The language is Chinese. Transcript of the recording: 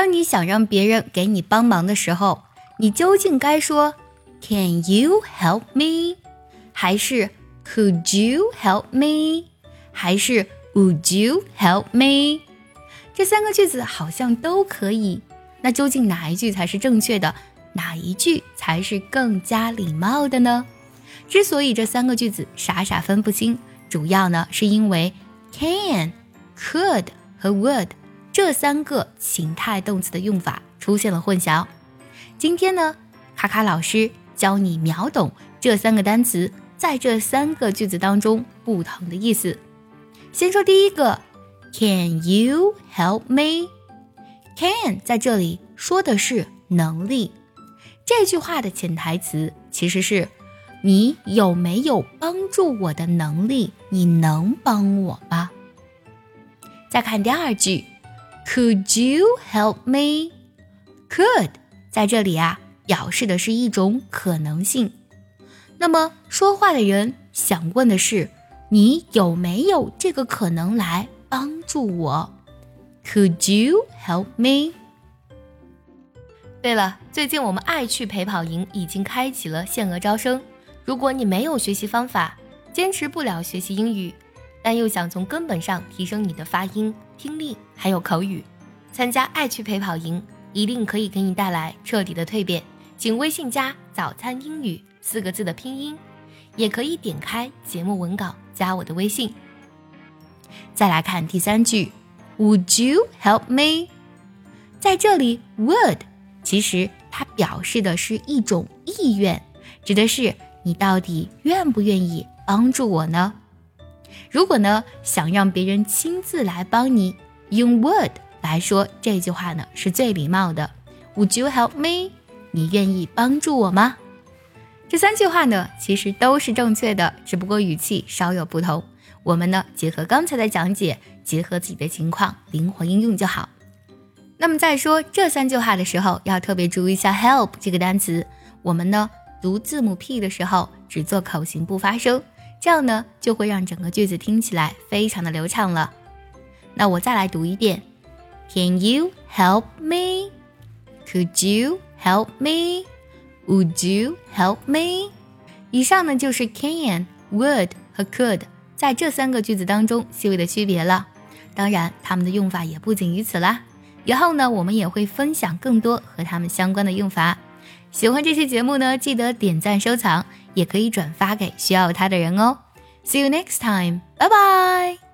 当你想让别人给你帮忙的时候，你究竟该说 Can you help me？还是 Could you help me？还是 Would you help me？这三个句子好像都可以。那究竟哪一句才是正确的？哪一句才是更加礼貌的呢？之所以这三个句子傻傻分不清，主要呢是因为 can、could 和 would 这三个情态动词的用法出现了混淆。今天呢，卡卡老师教你秒懂这三个单词在这三个句子当中不同的意思。先说第一个，Can you help me？Can 在这里说的是能力。这句话的潜台词其实是你有没有帮助我的能力？你能帮我吗？再看第二句，Could you help me？Could 在这里啊，表示的是一种可能性。那么说话的人想问的是，你有没有这个可能来帮助我？Could you help me？对了，最近我们爱趣陪跑营已经开启了限额招生。如果你没有学习方法，坚持不了学习英语，但又想从根本上提升你的发音、听力还有口语，参加爱趣陪跑营。一定可以给你带来彻底的蜕变，请微信加“早餐英语”四个字的拼音，也可以点开节目文稿加我的微信。再来看第三句，Would you help me？在这里，Would 其实它表示的是一种意愿，指的是你到底愿不愿意帮助我呢？如果呢想让别人亲自来帮你，用 Would。来说这句话呢是最礼貌的。Would you help me？你愿意帮助我吗？这三句话呢其实都是正确的，只不过语气稍有不同。我们呢结合刚才的讲解，结合自己的情况灵活应用就好。那么在说这三句话的时候，要特别注意一下 help 这个单词。我们呢读字母 P 的时候只做口型不发声，这样呢就会让整个句子听起来非常的流畅了。那我再来读一遍。Can you help me? Could you help me? Would you help me? 以上呢就是 can、would 和 could 在这三个句子当中细微的区别了。当然，它们的用法也不仅于此啦。以后呢，我们也会分享更多和它们相关的用法。喜欢这期节目呢，记得点赞收藏，也可以转发给需要它的人哦。See you next time. 拜拜